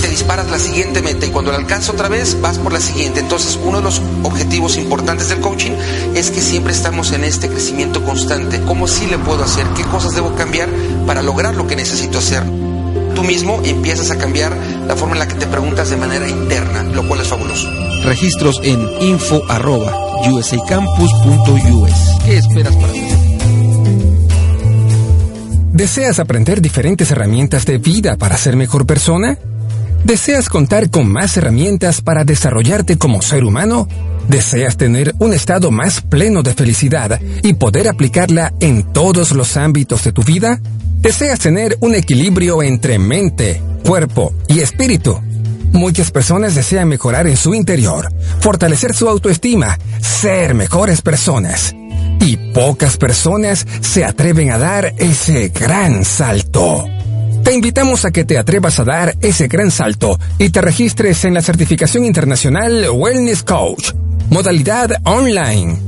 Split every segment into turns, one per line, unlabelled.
te disparas la siguiente meta y cuando la alcanzas otra vez vas por la siguiente. Entonces uno de los objetivos importantes del coaching es que siempre estamos en este crecimiento constante. ¿Cómo sí le puedo hacer? ¿Qué cosas debo cambiar para lograr lo que necesito hacer? Tú mismo empiezas a cambiar la forma en la que te preguntas de manera interna, lo cual es fabuloso.
Registros en info.usacampus.us. ¿Qué esperas para ti?
¿Deseas aprender diferentes herramientas de vida para ser mejor persona? ¿Deseas contar con más herramientas para desarrollarte como ser humano? ¿Deseas tener un estado más pleno de felicidad y poder aplicarla en todos los ámbitos de tu vida? ¿Deseas tener un equilibrio entre mente, cuerpo y espíritu? Muchas personas desean mejorar en su interior, fortalecer su autoestima, ser mejores personas. Y pocas personas se atreven a dar ese gran salto. Te invitamos a que te atrevas a dar ese gran salto y te registres en la certificación internacional Wellness Coach, modalidad online.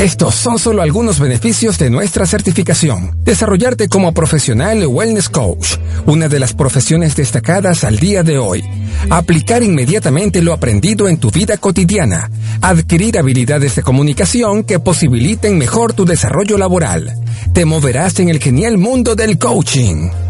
Estos son solo algunos beneficios de nuestra certificación. Desarrollarte como profesional Wellness Coach, una de las profesiones destacadas al día de hoy. Aplicar inmediatamente lo aprendido en tu vida cotidiana. Adquirir habilidades de comunicación que posibiliten mejor tu desarrollo laboral. Te moverás en el genial mundo del coaching.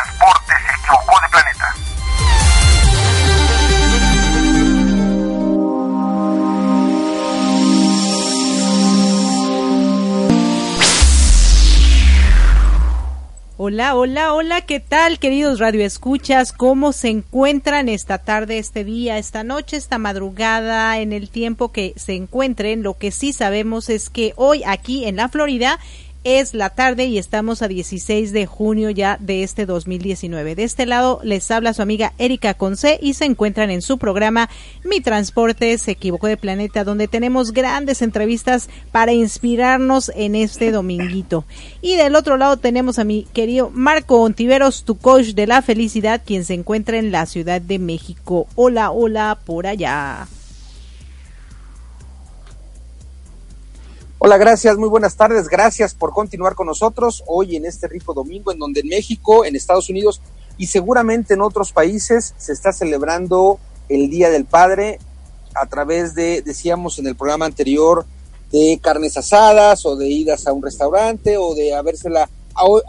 Hola, hola, hola, ¿qué tal, queridos radioescuchas? ¿Cómo se encuentran esta tarde, este día, esta noche, esta madrugada, en el tiempo que se encuentren? Lo que sí sabemos es que hoy aquí en la Florida es la tarde y estamos a 16 de junio ya de este 2019. De este lado les habla su amiga Erika Conce y se encuentran en su programa Mi Transporte se equivocó de planeta donde tenemos grandes entrevistas para inspirarnos en este dominguito. Y del otro lado tenemos a mi querido Marco Ontiveros, tu coach de la felicidad, quien se encuentra en la Ciudad de México. Hola, hola, por allá.
Hola, gracias, muy buenas tardes, gracias por continuar con nosotros hoy en este rico domingo en donde en México, en Estados Unidos y seguramente en otros países se está celebrando el Día del Padre a través de, decíamos en el programa anterior, de carnes asadas o de idas a un restaurante o de habérsela,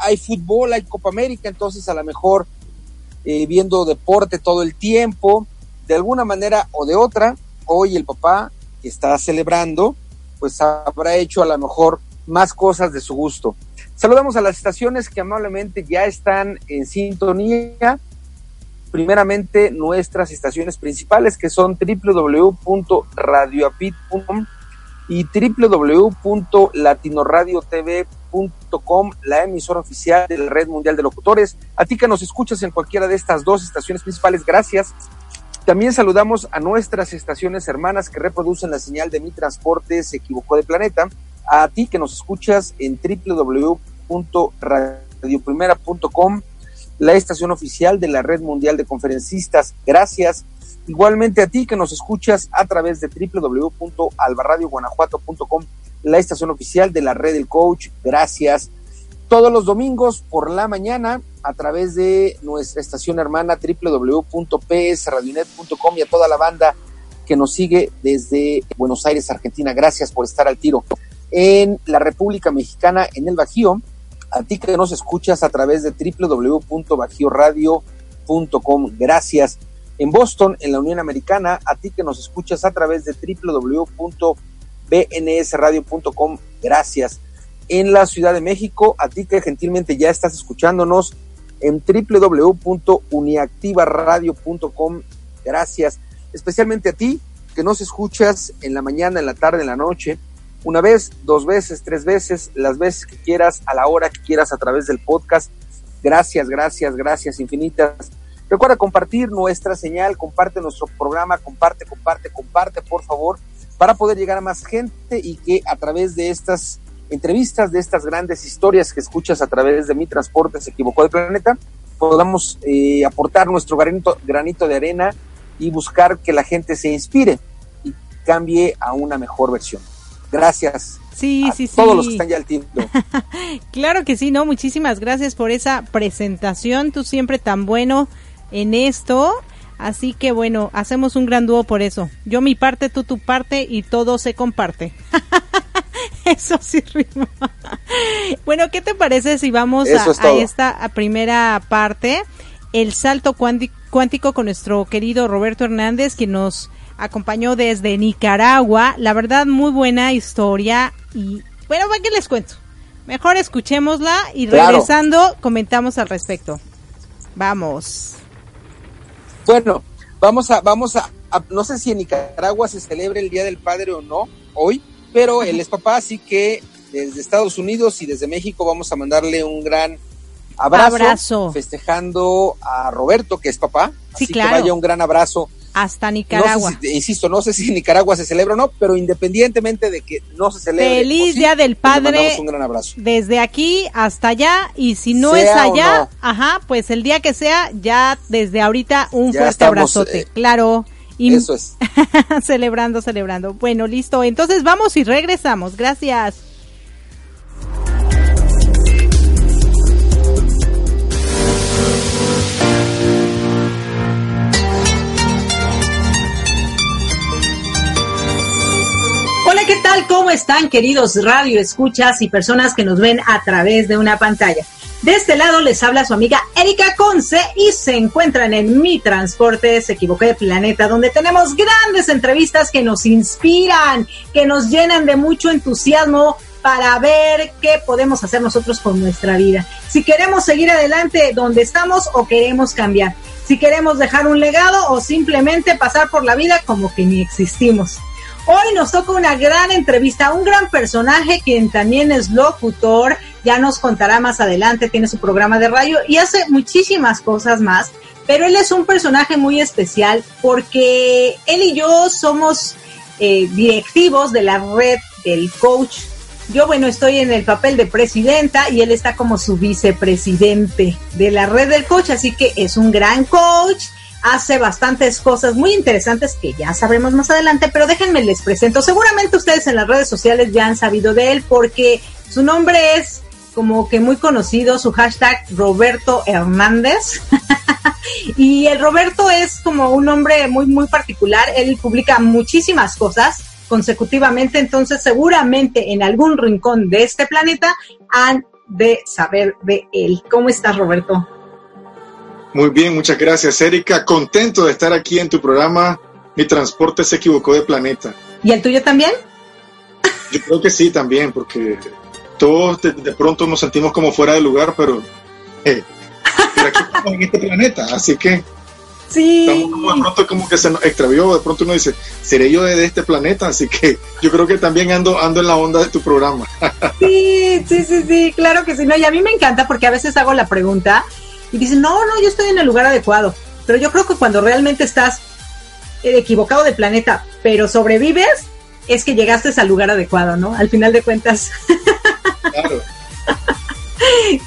hay fútbol, hay Copa América, entonces a lo mejor eh, viendo deporte todo el tiempo, de alguna manera o de otra, hoy el papá está celebrando, pues habrá hecho a lo mejor más cosas de su gusto. Saludamos a las estaciones que amablemente ya están en sintonía. Primeramente, nuestras estaciones principales que son www.radioapit.com y www.latinoradiotv.com, la emisora oficial de la Red Mundial de Locutores. A ti que nos escuchas en cualquiera de estas dos estaciones principales, gracias. También saludamos a nuestras estaciones hermanas que reproducen la señal de Mi Transporte se equivocó de planeta. A ti que nos escuchas en www.radioprimera.com, la estación oficial de la Red Mundial de Conferencistas. Gracias. Igualmente a ti que nos escuchas a través de www.albarradioguanajuato.com, la estación oficial de la red del coach. Gracias. Todos los domingos por la mañana a través de nuestra estación hermana www.psradionet.com y a toda la banda que nos sigue desde Buenos Aires, Argentina. Gracias por estar al tiro. En la República Mexicana, en el Bajío, a ti que nos escuchas a través de www.bajioradio.com. Gracias. En Boston, en la Unión Americana, a ti que nos escuchas a través de www.bnsradio.com. Gracias. En la Ciudad de México, a ti que gentilmente ya estás escuchándonos en www.uniactivaradio.com. Gracias. Especialmente a ti que nos escuchas en la mañana, en la tarde, en la noche, una vez, dos veces, tres veces, las veces que quieras, a la hora que quieras a través del podcast. Gracias, gracias, gracias infinitas. Recuerda compartir nuestra señal, comparte nuestro programa, comparte, comparte, comparte, por favor, para poder llegar a más gente y que a través de estas entrevistas, de estas grandes historias que escuchas a través de Mi Transporte se equivocó de planeta, podamos eh, aportar nuestro granito, granito de arena y buscar que la gente se inspire y cambie a una mejor versión. Gracias.
Sí, sí, sí.
Todos los que están ya al tiro.
claro que sí, ¿no? Muchísimas gracias por esa presentación. Tú siempre tan bueno en esto. Así que bueno, hacemos un gran dúo por eso. Yo mi parte, tú tu parte y todo se comparte. eso sí rima. bueno, ¿qué te parece si vamos a, esta primera parte? El salto cuántico con nuestro querido Roberto Hernández, que nos acompañó desde Nicaragua. La verdad, muy buena historia. Y bueno, ¿para qué les cuento? Mejor escuchémosla y regresando comentamos al respecto. Vamos.
Bueno, vamos a, vamos a, no sé si en Nicaragua se celebra el Día del Padre o no hoy, pero él es papá, así que desde Estados Unidos y desde México vamos a mandarle un gran abrazo, festejando a Roberto, que es papá. así que vaya un gran abrazo.
Hasta Nicaragua.
insisto, no sé si en Nicaragua se celebra o no, pero independientemente de que no se celebre.
Feliz Día del Padre.
un gran abrazo.
Desde aquí hasta allá, y si no es allá, ajá, pues el día que sea, ya desde ahorita un fuerte abrazote. Eh, claro.
Y eso es.
celebrando, celebrando. Bueno, listo. Entonces vamos y regresamos. Gracias. Hola, ¿qué tal? ¿Cómo están, queridos radio escuchas y personas que nos ven a través de una pantalla? De este lado les habla su amiga Erika Conce y se encuentran en Mi Transporte, se equivocó de planeta, donde tenemos grandes entrevistas que nos inspiran, que nos llenan de mucho entusiasmo para ver qué podemos hacer nosotros con nuestra vida. Si queremos seguir adelante donde estamos o queremos cambiar. Si queremos dejar un legado o simplemente pasar por la vida como que ni existimos. Hoy nos toca una gran entrevista, un gran personaje quien también es locutor, ya nos contará más adelante, tiene su programa de radio y hace muchísimas cosas más, pero él es un personaje muy especial porque él y yo somos eh, directivos de la red del coach. Yo, bueno, estoy en el papel de presidenta y él está como su vicepresidente de la red del coach, así que es un gran coach hace bastantes cosas muy interesantes que ya sabremos más adelante, pero déjenme les presento. Seguramente ustedes en las redes sociales ya han sabido de él porque su nombre es como que muy conocido, su hashtag Roberto Hernández. y el Roberto es como un hombre muy, muy particular. Él publica muchísimas cosas consecutivamente, entonces seguramente en algún rincón de este planeta han de saber de él. ¿Cómo estás, Roberto?
Muy bien, muchas gracias, Erika. Contento de estar aquí en tu programa. Mi transporte se equivocó de planeta.
¿Y el tuyo también?
Yo creo que sí, también, porque todos de, pronto nos sentimos como fuera de lugar, pero, eh, aquí estamos en este planeta, así que
sí.
estamos como de pronto como que se nos extravió, de pronto uno dice, ¿seré yo de, este planeta? Así que yo creo que también ando, ando en la onda de tu programa.
sí, sí, sí, sí, claro que sí. No, y a mí me encanta porque a veces hago la pregunta y dicen, no, no, yo estoy en el lugar adecuado. Pero yo creo que cuando realmente estás equivocado de planeta, pero sobrevives, es que llegaste al lugar adecuado, ¿no? Al final de cuentas. Claro.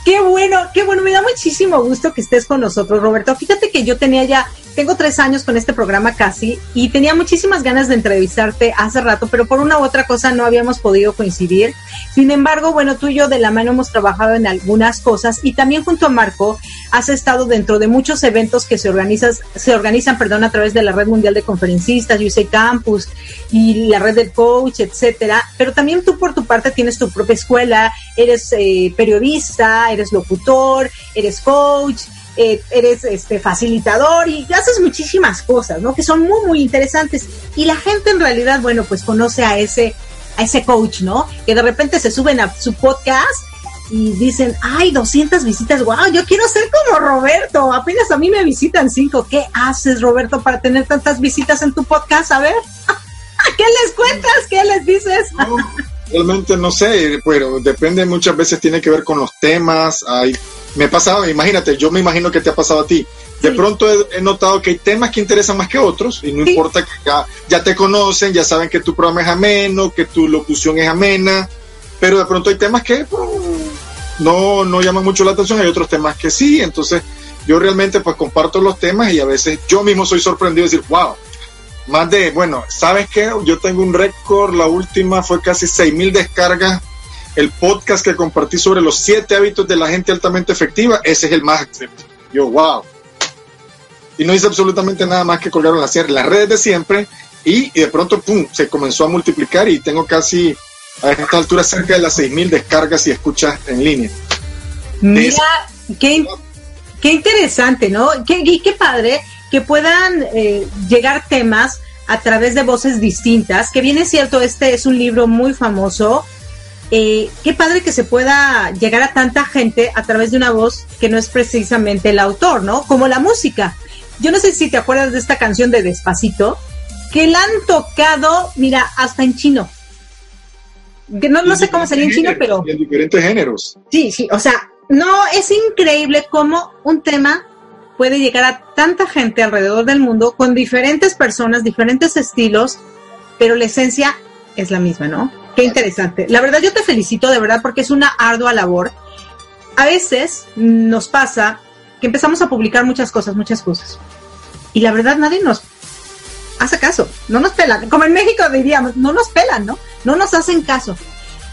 qué bueno, qué bueno, me da muchísimo gusto que estés con nosotros, Roberto. Fíjate que yo tenía ya tengo tres años con este programa casi y tenía muchísimas ganas de entrevistarte hace rato, pero por una u otra cosa no habíamos podido coincidir. Sin embargo, bueno, tú y yo de la mano hemos trabajado en algunas cosas y también junto a Marco has estado dentro de muchos eventos que se organizan, se organizan, perdón, a través de la Red Mundial de Conferencistas, USA Campus y la Red del Coach, etcétera. Pero también tú por tu parte tienes tu propia escuela, eres eh, periodista, eres locutor, eres coach, eh, eres este facilitador y haces muchísimas cosas, ¿no? Que son muy, muy interesantes. Y la gente en realidad, bueno, pues conoce a ese, a ese coach, ¿no? Que de repente se suben a su podcast y dicen, ay, 200 visitas, wow, yo quiero ser como Roberto, apenas a mí me visitan cinco. ¿Qué haces, Roberto, para tener tantas visitas en tu podcast? A ver, ¿qué les cuentas? ¿Qué les dices?
Realmente no sé, pero depende, muchas veces tiene que ver con los temas. Hay, me ha pasado, imagínate, yo me imagino que te ha pasado a ti. De pronto he, notado que hay temas que interesan más que otros y no importa que ya, ya te conocen, ya saben que tu programa es ameno, que tu locución es amena, pero de pronto hay temas que pues, no, no llaman mucho la atención, hay otros temas que sí, entonces yo realmente pues comparto los temas y a veces yo mismo soy sorprendido de decir, wow, más de, bueno, ¿sabes qué? Yo tengo un récord, la última fue casi 6.000 descargas. El podcast que compartí sobre los siete hábitos de la gente altamente efectiva, ese es el más Yo, wow. Y no hice absolutamente nada más que colgaron las, las redes de siempre y, de pronto, pum, se comenzó a multiplicar y tengo casi a esta altura cerca de las 6.000 descargas y escuchas en línea.
Mira, qué, qué, interesante, ¿no? Qué, qué padre que puedan eh, llegar temas a través de voces distintas, que bien es cierto, este es un libro muy famoso. Eh, qué padre que se pueda llegar a tanta gente a través de una voz que no es precisamente el autor, ¿no? Como la música. Yo no sé si te acuerdas de esta canción de Despacito, que la han tocado, mira, hasta en chino. no, no sé cómo sería en chino, pero...
En diferentes géneros.
Sí, sí, o sea, no, es increíble cómo un tema puede llegar a tanta gente alrededor del mundo con diferentes personas, diferentes estilos, pero la esencia es la misma, ¿no? Qué interesante. La verdad yo te felicito de verdad porque es una ardua labor. A veces nos pasa que empezamos a publicar muchas cosas, muchas cosas. Y la verdad nadie nos hace caso, no nos pelan. Como en México diríamos, no nos pelan, ¿no? No nos hacen caso.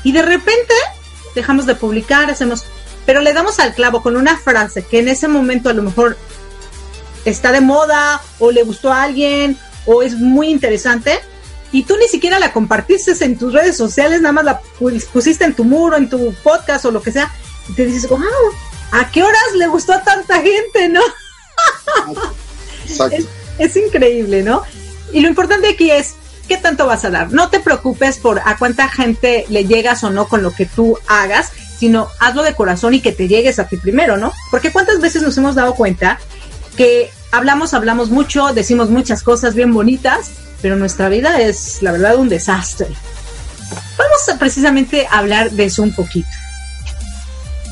Y de repente dejamos de publicar, hacemos pero le damos al clavo con una frase que en ese momento a lo mejor está de moda o le gustó a alguien o es muy interesante y tú ni siquiera la compartiste en tus redes sociales, nada más la pusiste en tu muro, en tu podcast o lo que sea, y te dices, wow, ¿a qué horas le gustó a tanta gente, no? es, es increíble, ¿no? Y lo importante aquí es, ¿qué tanto vas a dar? No te preocupes por a cuánta gente le llegas o no con lo que tú hagas, sino hazlo de corazón y que te llegues a ti primero, ¿no? Porque cuántas veces nos hemos dado cuenta que hablamos, hablamos mucho, decimos muchas cosas bien bonitas, pero nuestra vida es, la verdad, un desastre. Vamos a precisamente hablar de eso un poquito.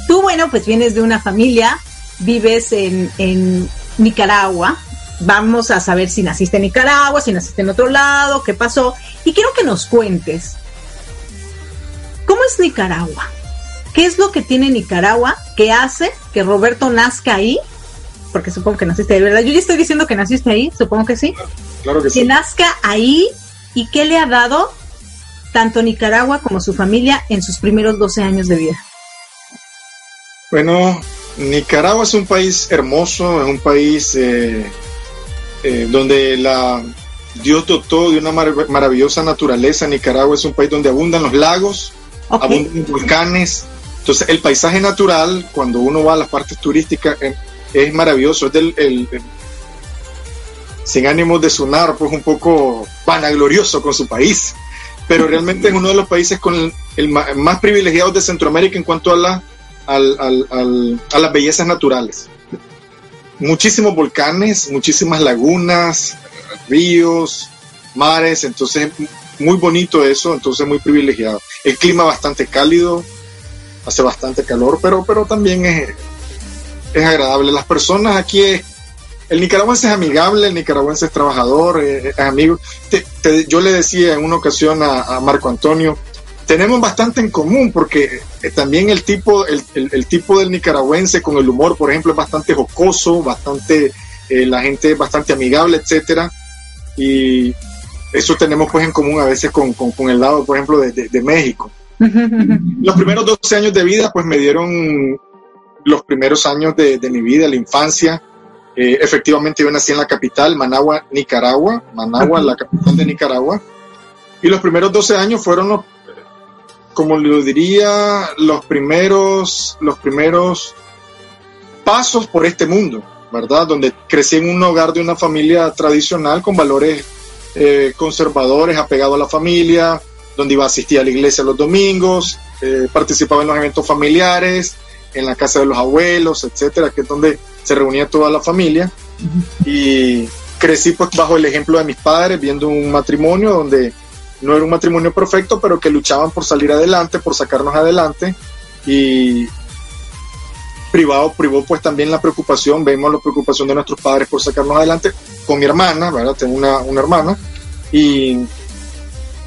Tú, bueno, pues vienes de una familia, vives en, Nicaragua. Vamos a saber si naciste en Nicaragua, si naciste en otro lado, qué pasó. Y quiero que nos cuentes, ¿cómo es Nicaragua? ¿Qué es lo que tiene Nicaragua que hace que Roberto nazca ahí? Porque supongo que naciste ahí, ¿verdad? Yo ya estoy diciendo que naciste ahí, supongo que sí.
Claro que,
sí.
Que
nazca ahí y qué le ha dado tanto Nicaragua como su familia en sus primeros 12 años de vida.
Bueno, Nicaragua es un país hermoso, es un país eh, eh, donde la Dios dotó de una mar maravillosa naturaleza. Nicaragua es un país donde abundan los lagos, okay. abundan volcanes, entonces, el paisaje natural, cuando uno va a las partes turísticas, es, maravilloso. Es del, el, el, sin ánimos de sonar, pues un poco vanaglorioso con su país. Pero realmente es uno de los países con el, más privilegiados de Centroamérica en cuanto a, al, al, a las bellezas naturales. Muchísimos volcanes, muchísimas lagunas, ríos, mares, entonces muy bonito eso, entonces muy privilegiado. El clima bastante cálido, hace bastante calor, pero, pero también es, es agradable. Las personas aquí, es, el nicaragüense es amigable, el nicaragüense es trabajador, es, es amigo. Te, te, yo le decía en una ocasión a, a, Marco Antonio, tenemos bastante en común porque también el tipo, el, el, el, tipo del nicaragüense con el humor, por ejemplo, es bastante jocoso, bastante eh, la gente es bastante amigable, etcétera, y eso tenemos pues en común a veces con, con, el lado, por ejemplo, de, de, México. Los primeros 12 años de vida pues me dieron los primeros años de, de mi vida, la infancia, eh, efectivamente yo nací en la capital, Managua, Nicaragua, Managua, la capital de Nicaragua, y los primeros 12 años fueron los, como lo diría, los primeros, los primeros pasos por este mundo, ¿verdad? Donde crecí en un hogar de una familia tradicional con valores eh, conservadores, apegados a la familia, donde iba a asistir a la iglesia los domingos, eh, participaba en los eventos familiares, en la casa de los abuelos, etcétera, que es donde se reunía toda la familia. Y crecí pues bajo el ejemplo de mis padres, viendo un matrimonio donde no era un matrimonio perfecto, pero que luchaban por salir adelante, por sacarnos adelante. Y privado, privó pues también la preocupación, vemos la preocupación de nuestros padres por sacarnos adelante con mi hermana, ¿verdad? Tengo una, una hermana. Y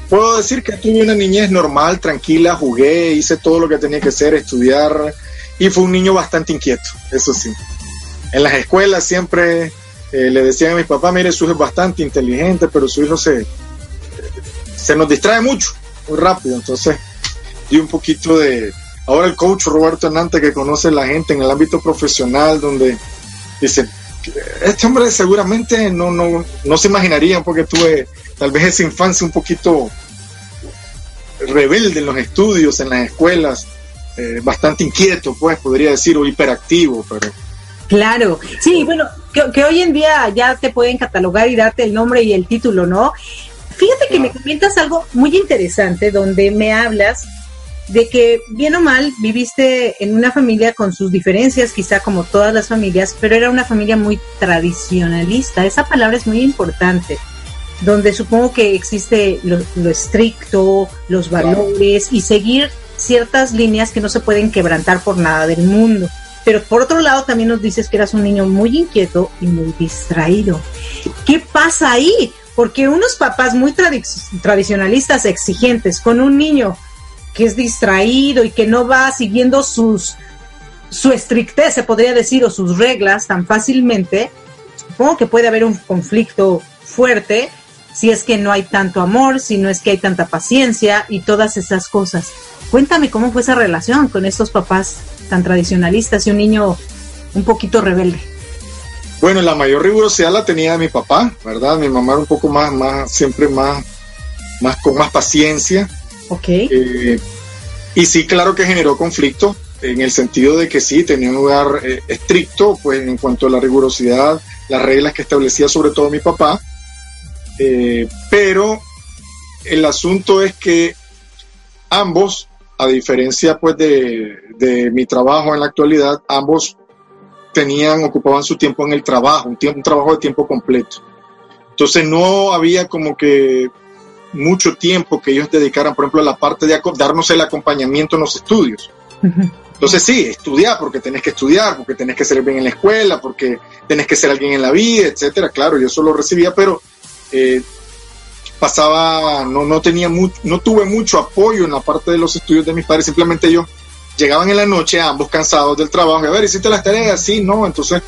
puedo decir que tuve una niñez normal, tranquila, jugué, hice todo lo que tenía que hacer, estudiar, y fue un niño bastante inquieto, eso sí. En las escuelas siempre eh, le decían a mi papá, mire, su hijo es bastante inteligente, pero su hijo se, se nos distrae mucho, muy rápido, entonces di un poquito de... Ahora el coach Roberto Hernández que conoce a la gente en el ámbito profesional, donde dice, este hombre seguramente no, no, no se imaginaría porque tuve tal vez esa infancia un poquito rebelde en los estudios, en las escuelas, eh, bastante inquieto, pues podría decir, o hiperactivo, pero...
Claro, sí, bueno, que, hoy en día ya te pueden catalogar y darte el nombre y el título, ¿no? Fíjate que me comentas algo muy interesante donde me hablas de que bien o mal viviste en una familia con sus diferencias, quizá como todas las familias, pero era una familia muy tradicionalista. Esa palabra es muy importante, donde supongo que existe lo, lo estricto, los valores y seguir ciertas líneas que no se pueden quebrantar por nada del mundo. Pero por otro lado también nos dices que eras un niño muy inquieto y muy distraído. ¿Qué pasa ahí? Porque unos papás muy tradicionalistas, exigentes, con un niño que es distraído y que no va siguiendo sus su estrictez, se podría decir, o sus reglas tan fácilmente, supongo que puede haber un conflicto fuerte si es que no hay tanto amor, si no es que hay tanta paciencia y todas esas cosas. Cuéntame cómo fue esa relación con estos papás tan tradicionalistas y un niño un poquito rebelde.
Bueno, la mayor rigurosidad la tenía mi papá, ¿verdad? Mi mamá era un poco más, más, siempre más, más con más paciencia.
Ok.
Eh, y sí, claro que generó conflicto, en el sentido de que sí, tenía un lugar eh, estricto, pues en cuanto a la rigurosidad, las reglas que establecía sobre todo mi papá. Eh, pero el asunto es que ambos a diferencia pues de, mi trabajo en la actualidad, ambos tenían, ocupaban su tiempo en el trabajo, un, tiempo, un trabajo de tiempo completo. Entonces no había como que mucho tiempo que ellos dedicaran, por ejemplo, a la parte de darnos el acompañamiento en los estudios. Entonces sí, estudiar, porque tenés que estudiar, porque tenés que ser bien en la escuela, porque tenés que ser alguien en la vida, etcétera. Claro, yo solo recibía, pero eh, pasaba, no, no tenía mucho, no tuve mucho apoyo en la parte de los estudios de mis padres, simplemente ellos llegaban en la noche, ambos cansados del trabajo, y a ver, hiciste las tareas, sí, no, entonces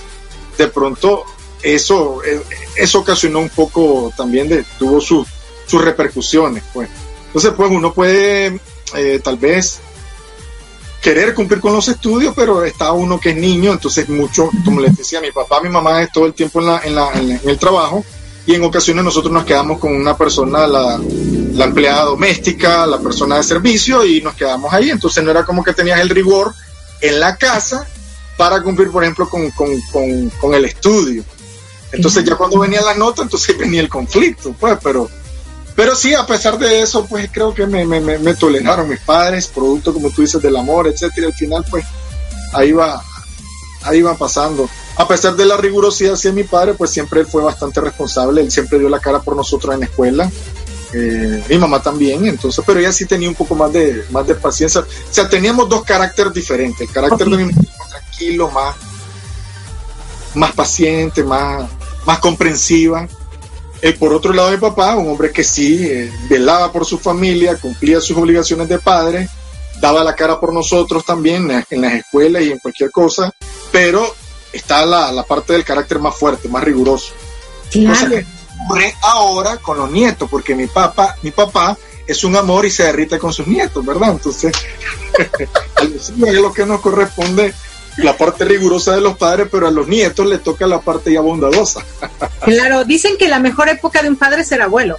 de pronto eso, eh, eso ocasionó un poco también de, tuvo sus repercusiones, pues. Entonces, pues uno puede eh, tal vez querer cumplir con los estudios, pero está uno que es niño, entonces mucho, como les decía, mi papá, mi mamá es todo el tiempo en, la, en, la, en el trabajo, y en ocasiones nosotros nos quedamos con una persona, la, la, empleada doméstica, la persona de servicio y nos quedamos ahí. Entonces no era como que tenías el rigor en la casa para cumplir, por ejemplo, con, con, con, con el estudio. Entonces ya cuando venía la nota, entonces venía el conflicto, pues, pero, pero sí, a pesar de eso, pues creo que me, me, me, toleraron mis padres, producto, como tú dices, del amor, etcétera. Y al final, pues, ahí va, ahí va pasando a pesar de la rigurosidad hacia mi padre, pues siempre él fue bastante responsable, él siempre dio la cara por nosotros en la escuela, eh, mi mamá también, entonces, pero ella sí tenía un poco más de, más de paciencia, o sea, teníamos dos caracteres diferentes, el carácter de mi mamá tranquilo, más, más paciente, más, más comprensiva, eh, por otro lado mi papá, un hombre que sí, eh, velaba por su familia, cumplía sus obligaciones de padre, daba la cara por nosotros también en las escuelas y en cualquier cosa, pero está la, la parte del carácter más fuerte, más riguroso.
Claro.
¿qué ocurre ahora con los nietos? Porque mi papá, mi papá es un amor y se derrite con sus nietos, ¿verdad? Entonces, es lo que nos corresponde la parte rigurosa de los padres, pero a los nietos le toca la parte ya bondadosa.
Claro, dicen que la mejor época de un padre es ser abuelo.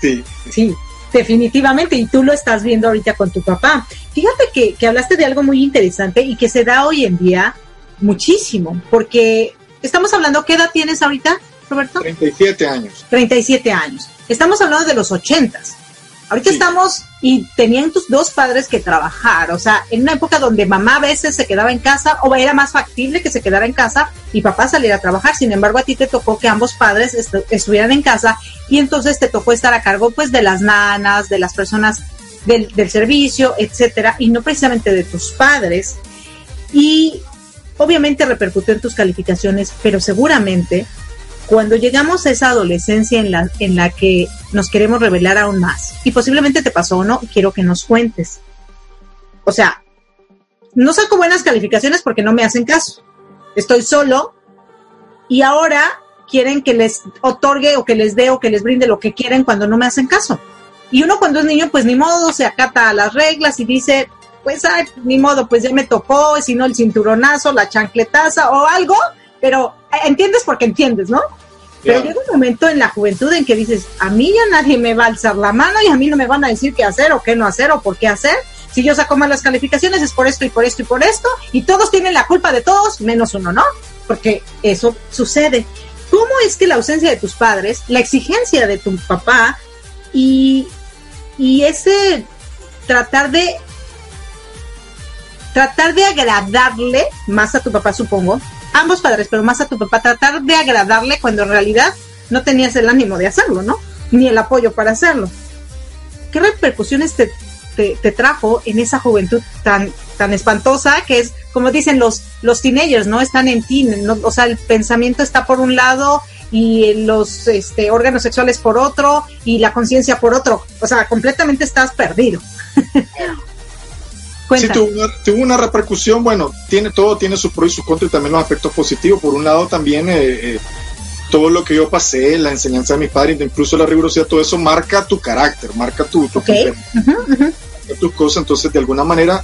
Sí.
Sí, definitivamente, y tú lo estás viendo ahorita con tu papá. Fíjate que, que hablaste de algo muy interesante y que se da hoy en día muchísimo, porque estamos hablando, ¿qué edad tienes ahorita, Roberto?
37 años.
37 años. Estamos hablando de los ochentas. Ahorita estamos y tenían tus dos padres que trabajar, o sea, en una época donde mamá a veces se quedaba en casa o era más factible que se quedara en casa y papá saliera a trabajar. Sin embargo, a ti te tocó que ambos padres estu- estuvieran en casa y entonces te tocó estar a cargo pues de las nanas, de las personas del, del servicio, etcétera, y no precisamente de tus padres. Y obviamente repercutió en tus calificaciones, pero seguramente cuando llegamos a esa adolescencia en la, en la que nos queremos revelar aún más, y posiblemente te pasó o no, quiero que nos cuentes. O sea, no saco buenas calificaciones porque no me hacen caso. Estoy solo y ahora quieren que les otorgue o que les dé o que les brinde lo que quieren cuando no me hacen caso. Y uno cuando es niño, pues ni modo, se acata a las reglas y dice, pues ay, ni modo, pues ya me tocó, si no el cinturonazo, la chancletaza o algo, pero eh, entiendes porque entiendes, ¿no? Pero llega un momento en la juventud en que dices, a mí ya nadie me va a alzar la mano y a mí no me van a decir qué hacer o qué no hacer o por qué hacer. Si yo saco malas calificaciones es por esto y por esto y por esto y todos tienen la culpa de todos menos uno, ¿no? Porque eso sucede. ¿Cómo es que la ausencia de tus padres, la exigencia de tu papá y, y ese tratar de tratar de agradarle más a tu papá, supongo, ambos padres, pero más a tu papá, tratar de agradarle cuando en realidad no tenías el ánimo de hacerlo, ¿no? Ni el apoyo para hacerlo. ¿Qué repercusiones te, te, trajo en esa juventud tan, tan espantosa que es, como dicen los, los teenagers, ¿no? Están en ti, ¿no? o sea, el pensamiento está por un lado y los este, órganos sexuales por otro y la conciencia por otro. O sea, completamente estás perdido.
Sí, tuvo una, tuvo una repercusión, bueno, tiene todo, tiene sus pros y sus contras y también los aspectos positivos. Por un lado también eh, eh, todo lo que yo pasé, la enseñanza de mis padres, incluso la rigurosidad, todo eso marca tu carácter, marca tu, tu
Okay.
marca tus cosas. Entonces, de alguna manera,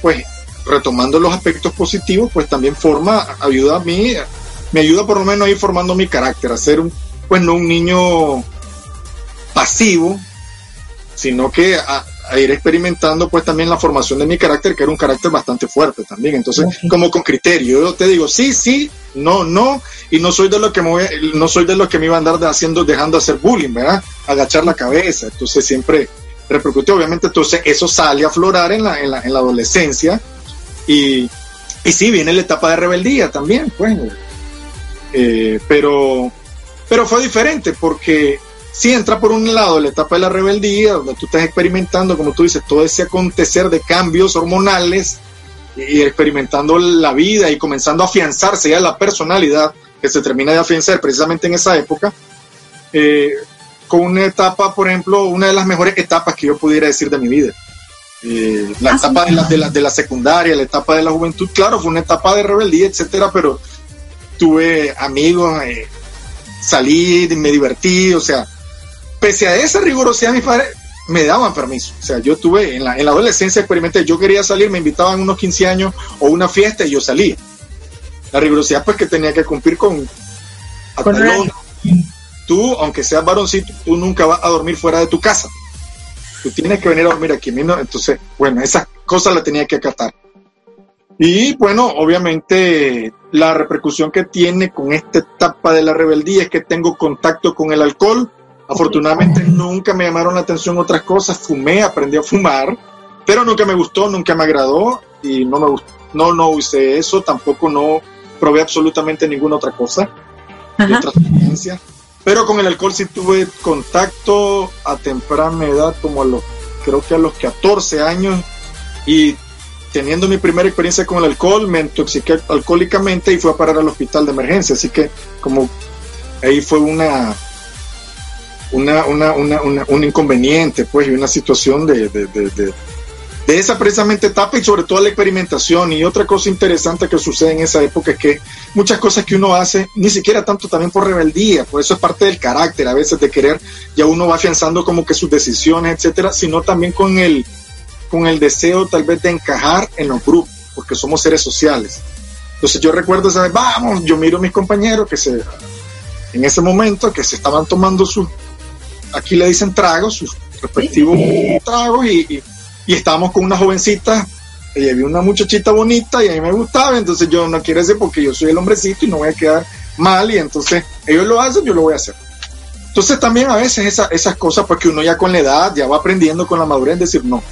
pues retomando los aspectos positivos, pues también forma, ayuda a mí, me ayuda por lo menos a ir formando mi carácter, a ser un, pues no un niño pasivo, sino que a, a ir experimentando pues también la formación de mi carácter, que era un carácter bastante fuerte también. Entonces, como con criterio, yo te digo, sí, sí, no, no, y no soy de los que me voy, no soy de los que me iba a andar haciendo, dejando hacer bullying, ¿verdad? Agachar la cabeza. Entonces siempre repercutió, obviamente, entonces eso sale a aflorar en la, en la, en la adolescencia. Y, y sí, viene la etapa de rebeldía también, pues. Eh, pero, pero fue diferente porque sí entra por un lado la etapa de la rebeldía, donde tú estás experimentando, como tú dices, todo ese acontecer de cambios hormonales y experimentando la vida y comenzando a afianzarse ya la personalidad que se termina de afianzar precisamente en esa época. eh, con una etapa, por ejemplo, una de las mejores etapas que yo pudiera decir de mi vida. Eh, la
Ah,
etapa
sí.
de la, de, la, de la secundaria, la etapa de la juventud, claro, fue una etapa de rebeldía, etcétera, pero tuve amigos, eh, salí, me divertí, o sea, pese a esa rigurosidad, mis padres me daban permiso. O sea, yo tuve en la, en la adolescencia experimenté, yo quería salir, me invitaban unos 15 años o una fiesta y yo salía. La rigurosidad pues que tenía que cumplir con tú, aunque seas varoncito, tú nunca vas a dormir fuera de tu casa. Tú tienes que venir a dormir aquí mismo. Entonces, bueno, esas cosas las tenía que acatar. Y bueno, obviamente la repercusión que tiene con esta etapa de la rebeldía es que tengo contacto con el alcohol. Afortunadamente nunca me llamaron la atención otras cosas. Fumé, aprendí a fumar, pero nunca me gustó, nunca me agradó y no me gustó. No, no usé eso, tampoco no probé absolutamente ninguna otra cosa,
Ajá.
otra experiencia. Pero con el alcohol sí tuve contacto a temprana edad, como a los, creo que a los 14 años, y teniendo mi primera experiencia con el alcohol, me intoxiqué alcohólicamente y fui a parar al hospital de emergencia. Así que como ahí fue una, una, una, una, una- un inconveniente, pues, y una situación de, de, de, de- de esa precisamente etapa y sobre todo la experimentación. Y otra cosa interesante que sucede en esa época es que muchas cosas que uno hace, ni siquiera tanto también por rebeldía, por eso es parte del carácter a veces de querer, ya uno va afianzando como que sus decisiones, etcétera, sino también con el, con el deseo tal vez de encajar en los grupos, porque somos seres sociales. Entonces yo recuerdo esa vez, vamos, yo miro a mis compañeros que se, en ese momento, que se estaban tomando sus, aquí le dicen tragos, sus respectivos tragos y y estábamos con una jovencita y había una muchachita bonita y a mí me gustaba, entonces yo no quiero decir porque yo soy el hombrecito y no voy a quedar mal y entonces ellos lo hacen, yo lo voy a hacer. Entonces también a veces esa, esas cosas, porque uno ya con la edad ya va aprendiendo con la madurez decir, no,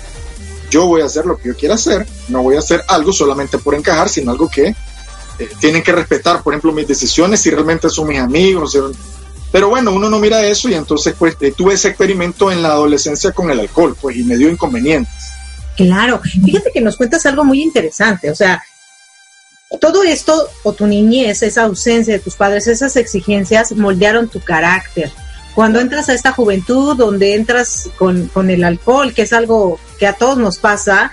yo voy a hacer lo que yo quiera hacer, no voy a hacer algo solamente por encajar, sino algo que eh, tienen que respetar, por ejemplo, mis decisiones, si realmente son mis amigos. Pero bueno, uno no mira eso y entonces pues eh, tuve ese experimento en la adolescencia con el alcohol, pues y me dio inconvenientes.
Claro, fíjate que nos cuentas algo muy interesante, o sea, todo esto o tu niñez, esa ausencia de tus padres, esas exigencias moldearon tu carácter. Cuando entras a esta juventud donde entras con, con el alcohol, que es algo que a todos nos pasa,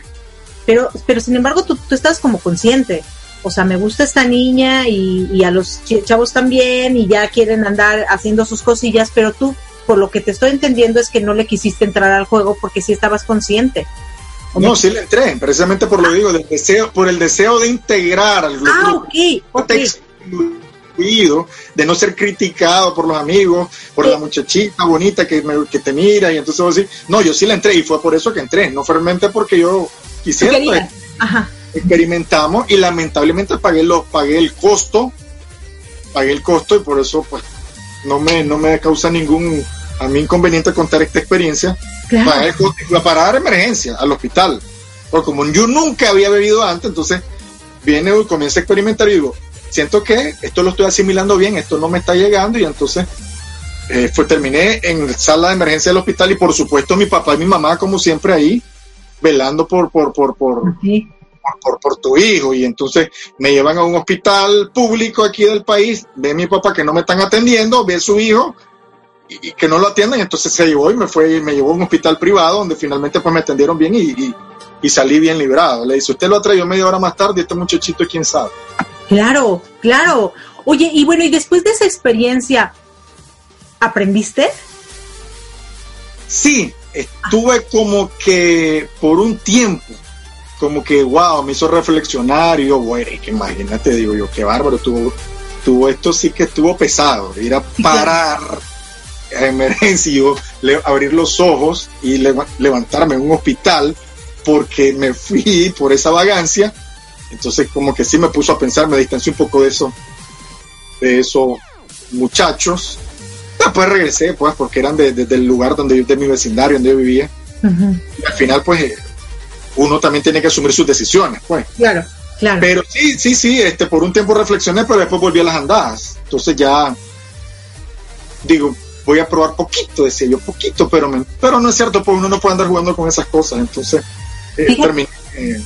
pero, pero sin embargo tú, tú estás como consciente. O sea, me gusta esta niña y, y a los chavos también y ya quieren andar haciendo sus cosillas, pero tú, por lo que te estoy entendiendo, es que no le quisiste entrar al juego porque sí estabas consciente.
No, sí le entré, precisamente por lo digo, del deseo, por el deseo de integrar al grupo.
Ah, ok,
de no ser criticado por los amigos, por la muchachita bonita que, me, que te mira y entonces vos decís, no, yo sí le entré y fue por eso que entré, no realmente porque yo quisiera. Pues, experimentamos y lamentablemente pagué, lo, pagué el costo, pagué el costo y por eso pues no me, no me causa ningún a mí inconveniente contar esta experiencia. Para, para dar emergencia al hospital. Porque como yo nunca había bebido antes, entonces viene y comienza a experimentar y digo, siento que esto lo estoy asimilando bien, esto no me está llegando y entonces eh, fue, terminé en sala de emergencia del hospital y por supuesto mi papá y mi mamá como siempre ahí velando por por por por, por, por, tu hijo y entonces me llevan a un hospital público aquí del país, ve mi papá que no me están atendiendo, ve a su hijo y, que no lo atienden, entonces se llevó y me fue me llevó a un hospital privado donde finalmente pues me atendieron bien y, y, salí bien librado. Le dice, usted lo ha traído media hora más tarde, este muchachito quién sabe.
Claro, claro. Oye, y bueno, y después de esa experiencia, ¿aprendiste?
Sí, estuve como que por un tiempo, como que, wow, me hizo reflexionar y yo, que imagínate, digo yo, qué bárbaro, tuvo, tuvo esto sí que estuvo pesado, ir a parar emergencia yo abrir los ojos y levantarme en un hospital porque me fui por esa vagancia. Entonces como que sí me puso a pensar, me distancié un poco de eso, de esos muchachos. Después regresé, pues, porque eran desde de, el lugar donde yo, de mi vecindario, donde yo vivía. Y al final, pues, uno también tiene que asumir sus decisiones, pues.
Claro, claro.
Pero sí, sí, sí, este, por un tiempo reflexioné, pero después volví a las andadas. Entonces ya, digo, voy a probar poquito, decía yo, poquito, pero, pero no es cierto, pues uno no puede andar jugando con esas cosas. Entonces, eh, terminé, eh,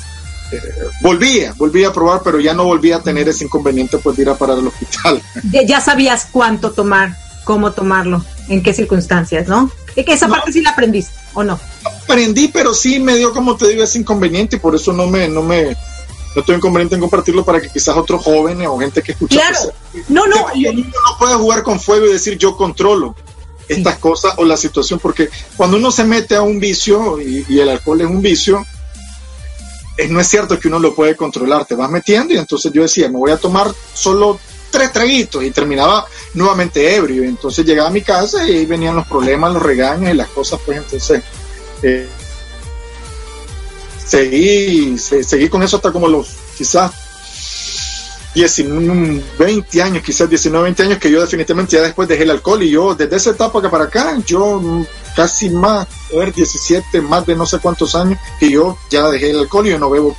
eh, volvía, volvía a probar, pero ya no volvía a tener ese inconveniente pues de ir a parar al hospital.
Ya, sabías cuánto tomar, cómo tomarlo, en qué circunstancias, ¿no? Que esa parte sí la aprendiste, ¿o no?
Aprendí, pero sí me dio, como te digo, ese inconveniente y por eso no me, no me, no estoy inconveniente en compartirlo para que quizás otros jóvenes o gente que escucha.
Claro, no, no.
Uno no puede jugar con fuego y decir yo controlo estas cosas o la situación, porque cuando uno se mete a un vicio y, el alcohol es un vicio, es, no es cierto que uno lo puede controlar, te vas metiendo y entonces yo decía, me voy a tomar solo tres traguitos y terminaba nuevamente ebrio, entonces llegaba a mi casa y ahí venían los problemas, los regaños y las cosas, pues entonces eh, seguí, seguí con eso hasta como los quizás 19, 20 años, quizás 19, 20 años, que yo definitivamente ya después dejé el alcohol. Y yo desde esa etapa que para acá, yo casi más, a ver, 17, más de no sé cuántos años, que yo ya dejé el alcohol y yo no bebo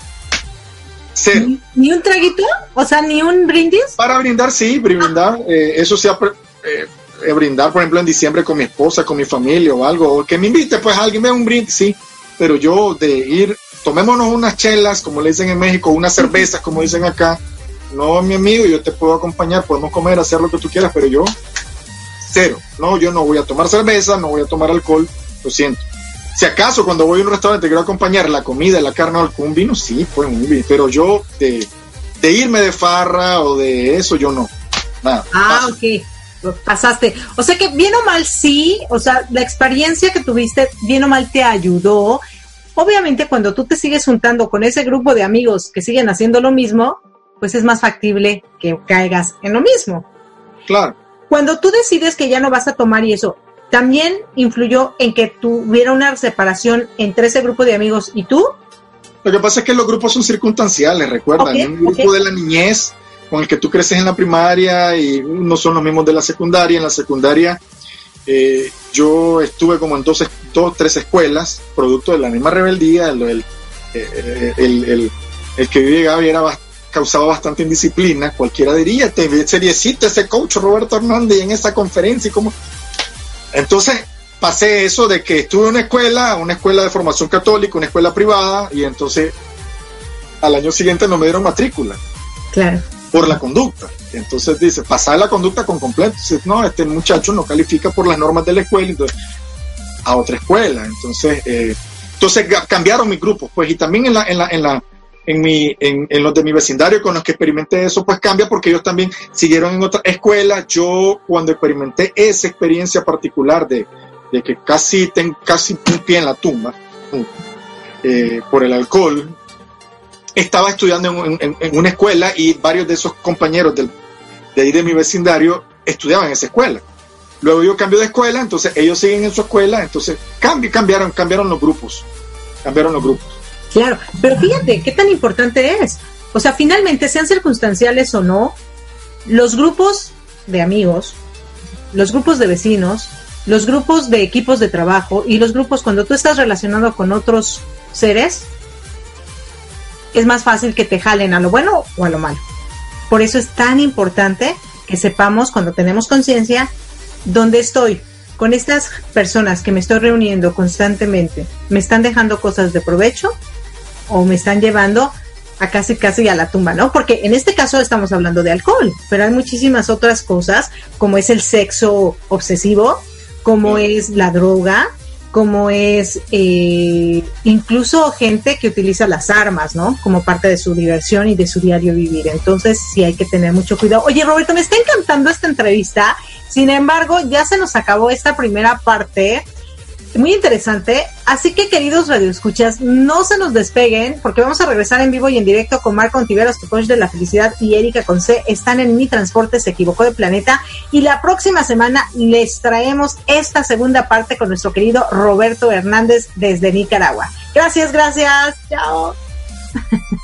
cero.
¿Ni, un traguito? O sea, ni un brindis?
Para brindar, sí, brindar, eh, eso sí, eh, eh, brindar, por ejemplo, en diciembre con mi esposa, con mi familia o algo, o que me invite, pues alguien me un brindis, sí, pero yo de ir, tomémonos unas chelas, como le dicen en México, unas cervezas, como dicen acá, no, mi amigo, yo te puedo acompañar, podemos comer, hacer lo que tú quieras, pero yo, cero. No, yo no voy a tomar cerveza, no voy a tomar alcohol, lo siento. Si acaso cuando voy a un restaurante quiero acompañar la comida, la carne o con un vino, sí, pues un vino. Pero yo de, de irme de farra o de eso, yo no. Nada.
Ah, ok. Pasaste. O sea que bien o mal sí, o sea, la experiencia que tuviste, bien o mal te ayudó. Obviamente cuando tú te sigues juntando con ese grupo de amigos que siguen haciendo lo mismo, pues es más factible que caigas en lo mismo.
Claro.
Cuando tú decides que ya no vas a tomar y eso, ¿también influyó en que tuviera una separación entre ese grupo de amigos y tú?
Lo que pasa es que los grupos son circunstanciales, recuerda, un grupo de la niñez con el que tú creces en la primaria y no son los mismos de la secundaria. En la secundaria eh, yo estuve como en dos, dos, tres escuelas, producto de la misma rebeldía. El, el, eh, el- el- el que vive Gaby era bas- causaba bastante indisciplina. Cualquiera diría, te seriecito ese coach Roberto Hernández en esa conferencia y como... Entonces pasé eso de que estuve en una escuela, una escuela de formación católica, una escuela privada, y entonces al año siguiente no me dieron matrícula
Claro.
por la conducta. Entonces dice, pasar la conducta con completo. Dice, no, este muchacho no califica por las normas de la escuela, entonces a otra escuela. Entonces, eh, entonces cambiaron mis grupos, pues, y también en la, en la, en la, en mi, en, en los de mi vecindario con los que experimenté eso, pues cambia porque ellos también siguieron en otra escuela. Yo cuando experimenté esa experiencia particular de, de que casi tengo casi un pie en la tumba eh, por el alcohol, estaba estudiando en, una escuela y varios de esos compañeros de ahí de mi vecindario estudiaban en esa escuela. Luego yo cambio de escuela, entonces ellos siguen en su escuela, entonces cambi- cambiaron, cambiaron los grupos, cambiaron los grupos.
Claro, pero fíjate qué tan importante es. O sea, finalmente, sean circunstanciales o no, los grupos de amigos, los grupos de vecinos, los grupos de equipos de trabajo y los grupos cuando tú estás relacionado con otros seres, es más fácil que te jalen a lo bueno o a lo malo. Por eso es tan importante que sepamos cuando tenemos conciencia dónde estoy. Con estas personas que me estoy reuniendo constantemente, ¿me están dejando cosas de provecho o me están llevando a casi casi a la tumba, ¿no? Porque en este caso estamos hablando de alcohol, pero hay muchísimas otras cosas, como es el sexo obsesivo, como es la droga, como es eh, incluso gente que utiliza las armas, ¿no? Como parte de su diversión y de su diario vivir. Entonces sí hay que tener mucho cuidado. Oye, Roberto, me está encantando esta entrevista. Sin embargo, ya se nos acabó esta primera parte muy interesante. Así que, queridos radioescuchas, no se nos despeguen porque vamos a regresar en vivo y en directo con Marco Ontiveros, tu coach de la felicidad, y Erika Conce. Están en Mi Transporte, se equivocó de planeta. Y la próxima semana les traemos esta segunda parte con nuestro querido Roberto Hernández desde Nicaragua. Gracias, gracias. Chao.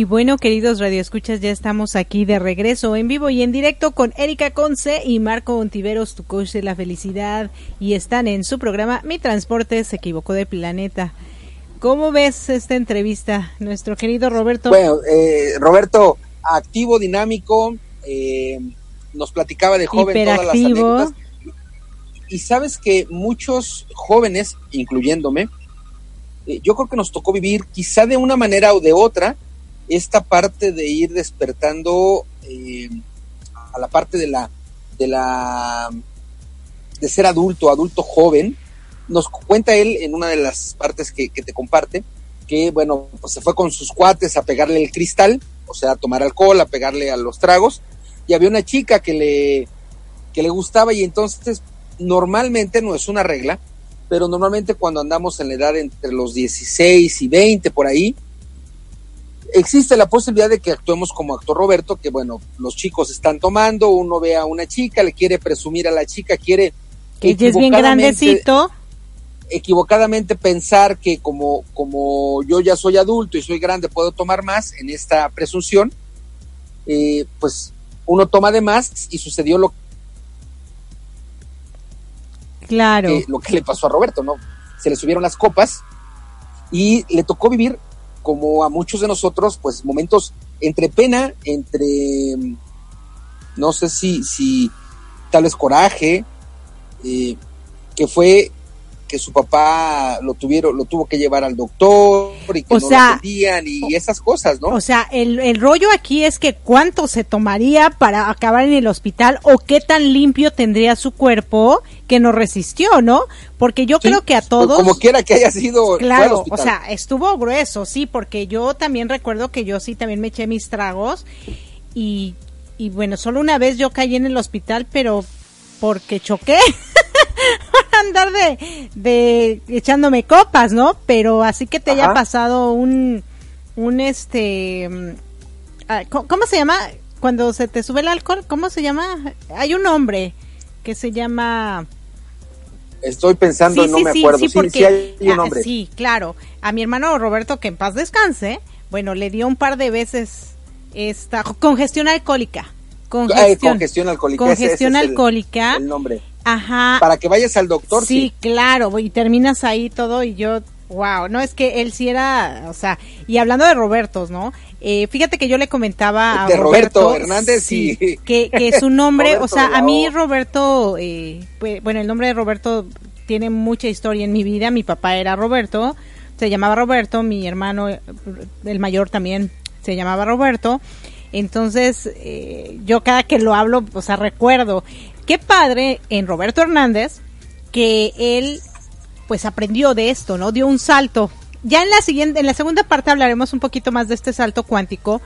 Y bueno, queridos radioescuchas, ya estamos aquí de regreso en vivo y en directo con Erika Conce y Marco Ontiveros, tu coach de la felicidad, y están en su programa Mi Transporte se equivocó de planeta. ¿Cómo ves esta entrevista, nuestro querido Roberto?
Bueno, eh, Roberto, activo, dinámico, eh, nos platicaba de joven todas las anécdotas. Y sabes que muchos jóvenes, incluyéndome, eh, yo creo que nos tocó vivir quizá de una manera o de otra esta parte de ir despertando eh, a la parte de la de la de ser adulto, adulto joven. Nos cuenta él en una de las partes que, te comparte que bueno, pues se fue con sus cuates a pegarle el cristal, o sea, a tomar alcohol, a pegarle a los tragos, y había una chica que le que le gustaba y entonces normalmente no es una regla, pero normalmente cuando andamos en la edad entre los 16 y 20 por ahí, existe la posibilidad de que actuemos como actuó Roberto, que bueno, los chicos están tomando, uno ve a una chica, le quiere presumir a la chica, quiere
que ya es bien grandecito.
equivocadamente pensar que como, como yo ya soy adulto y soy grande puedo tomar más en esta presunción, eh, pues uno toma de más y sucedió lo
Claro.
que, lo que le pasó a Roberto, ¿no? se le subieron las copas y le tocó vivir, como a muchos de nosotros, pues momentos entre pena, entre, no sé si, si tal vez coraje, eh, que fue que su papá lo tuvieron, lo tuvo que llevar al doctor y que
O
no
sea,
lo atendían y esas cosas, ¿no?
O sea, el, el rollo aquí es que cuánto se tomaría para acabar en el hospital o qué tan limpio tendría su cuerpo que no resistió, ¿no? Porque yo creo que a todos...
Como quiera que haya sido,
Claro, o sea, estuvo grueso, sí, porque yo también recuerdo que yo sí también me eché mis tragos y, y bueno, solo una vez yo caí en el hospital, pero porque choqué. Andar de, de echándome copas, ¿no? Pero así que te haya
Ajá.
pasado un, un este, mm, ah, ¿cómo se llama? Cuando se te sube el alcohol, ¿cómo se llama? Hay un nombre que se llama...
Estoy pensando, no me acuerdo. Sí, sí,
porque-
hay un
ah,
nombre.
sí, claro. A mi hermano Roberto, que en paz descanse, bueno, le dio un par de veces esta congestión alcohólica.
Ay, congestión alcohólica. ese- ese
Congestión
es el-
alcohólica.
El, nombre.
Ajá.
Para que vayas al doctor, sí.
Sí, claro, y terminas ahí todo y yo, wow, no es que él sí era, o sea, y hablando de Robertos, ¿no? Eh, fíjate que yo le comentaba a
De Roberto Hernández, sí.
que, que su nombre, o sea, a mí. Roberto, eh, pues, bueno, el nombre de Roberto tiene mucha historia en mi vida, mi papá era Roberto, se llamaba Roberto, mi hermano, el mayor también se llamaba Roberto, entonces eh, yo cada que lo hablo, o sea, recuerdo, qué padre en Roberto Hernández que él pues aprendió de esto, ¿no? Dio un salto. Ya en la siguiente, en la segunda parte hablaremos un poquito más de este salto cuántico,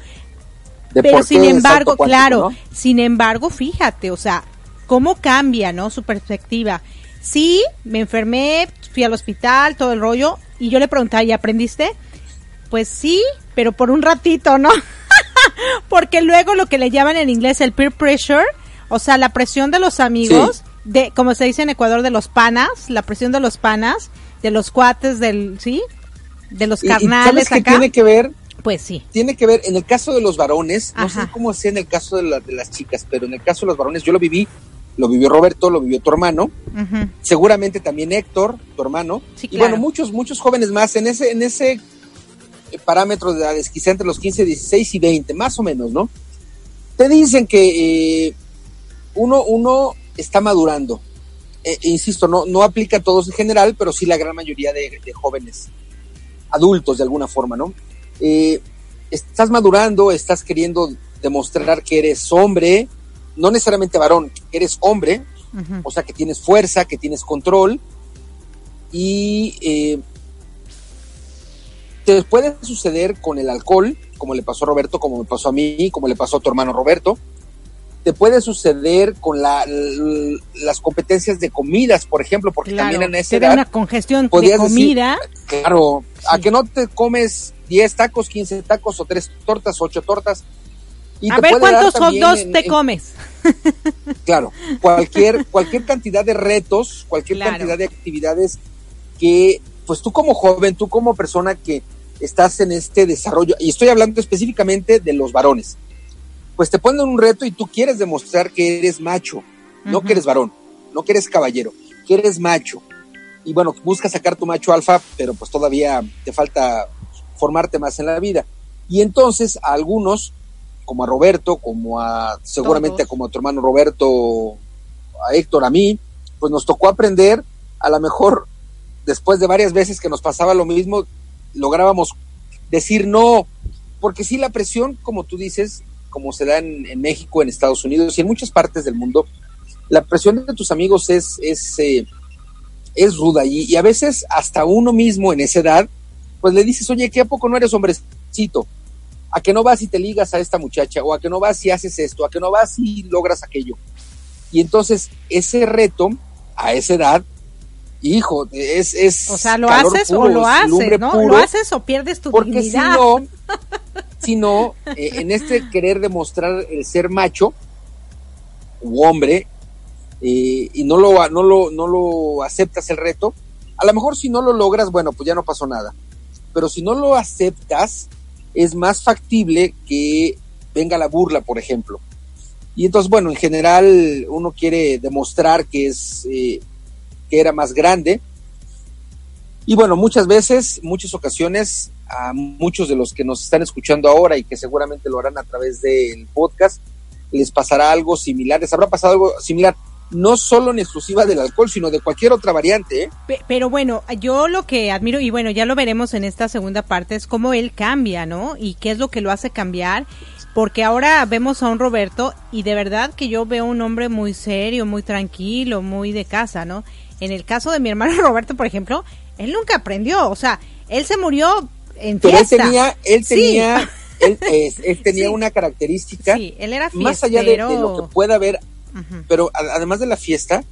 De
pero sin embargo,
cuántico,
claro,
¿no?
sin embargo, fíjate, o sea, cómo cambia, ¿no? Su perspectiva. Sí, me enfermé, fui al hospital, todo el rollo, y yo le preguntaba, ¿y aprendiste? Pues sí, pero por un ratito, ¿no? Porque luego lo que le llaman en inglés el peer pressure, o sea, la presión de los amigos, de como se dice en Ecuador, de los panas, la presión de los panas, de los cuates, del, ¿sí? De los
Y- y
carnales
¿Sabes tiene que ver?
Pues sí.
Tiene que ver, en el caso de los varones, no sé cómo sea en el caso de, la- de las chicas, pero en el caso de los varones yo lo viví, lo vivió Roberto, lo vivió tu hermano, seguramente también Héctor, tu hermano,
Sí,
y
claro.
bueno, muchos, muchos jóvenes más en ese, en ese eh, parámetro de edades, quizá entre los 15, 16 y 20, más o menos, ¿no? Te dicen que eh, uno, uno está madurando. Eh, e insisto, no, no aplica a todos en general, pero sí la gran mayoría de, de jóvenes adultos de alguna forma, ¿no? Eh, estás madurando, estás queriendo demostrar que eres hombre, no necesariamente varón, que eres hombre, o sea, que tienes fuerza, que tienes control, y eh, te puede suceder con el alcohol, como le pasó a Roberto, como me pasó a mí, como le pasó a tu hermano Roberto, te puede suceder con la, las competencias de comidas, por ejemplo, porque
Claro,
también en esa edad,
una congestión de
podías decir,
comida.
claro, a que no te comes 10 tacos, 15 tacos o 3 tortas, 8 tortas. Y
a
te
ver cuántos hot dogs
en-
te
en-
comes.
Claro, cualquier, cualquier cantidad de retos, cualquier
Claro.
cantidad de actividades que, pues tú como joven, tú como persona que estás en este desarrollo, y estoy hablando específicamente de los varones, pues te ponen un reto y tú quieres demostrar que eres macho, no que eres varón, no que eres caballero, que eres macho. Y bueno, buscas sacar tu macho alfa, pero pues todavía te falta formarte más en la vida. Y entonces a algunos, como a Roberto, como a seguramente
Todos.
como a tu hermano Roberto, a Héctor, a mí, pues nos tocó aprender, a lo mejor después de varias veces que nos pasaba lo mismo, lográbamos decir no, porque sí la presión, como tú dices, como se da en, en México, en Estados Unidos y en muchas partes del mundo, la presión de tus amigos es, es, eh, es ruda y, y a veces hasta uno mismo en esa edad, pues le dices, oye, ¿qué a poco no eres hombrecito? ¿A que no vas y te ligas a esta muchacha? ¿O a que no vas y haces esto? ¿A que no vas y logras aquello? Y entonces ese reto a esa edad, hijo, es... es
O sea, lo haces
puro,
o lo haces, ¿no?
puro,
Lo haces o pierdes tu
porque
dignidad.
si no, eh, en este querer demostrar el ser macho u hombre eh, y no lo, no, lo, no lo aceptas el reto, a lo mejor si no lo logras, bueno, pues ya no pasó nada. Pero si no lo aceptas, es más factible que venga la burla, por ejemplo. Y entonces, bueno, en general uno quiere demostrar que es eh, que era más grande Y bueno, muchas veces, muchas ocasiones, a muchos de los que nos están escuchando ahora y que seguramente lo harán a través del podcast, les pasará algo similar, les habrá pasado algo similar, no solo en exclusiva del alcohol, sino de cualquier otra variante. ¿eh?
Pero bueno, yo lo que admiro, y bueno, ya lo veremos en esta segunda parte, es cómo él cambia, ¿no? Y qué es lo que lo hace cambiar porque ahora vemos a un Roberto y de verdad que yo veo un hombre muy serio, muy tranquilo, muy de casa, ¿no? En el caso de mi hermano Roberto, por ejemplo, él nunca aprendió, o sea, él se murió en
Pero él tenía, él tenía, él, eh, él tenía una característica,
Sí, él era
más allá de, de lo que pueda haber, pero a- además de la fiesta,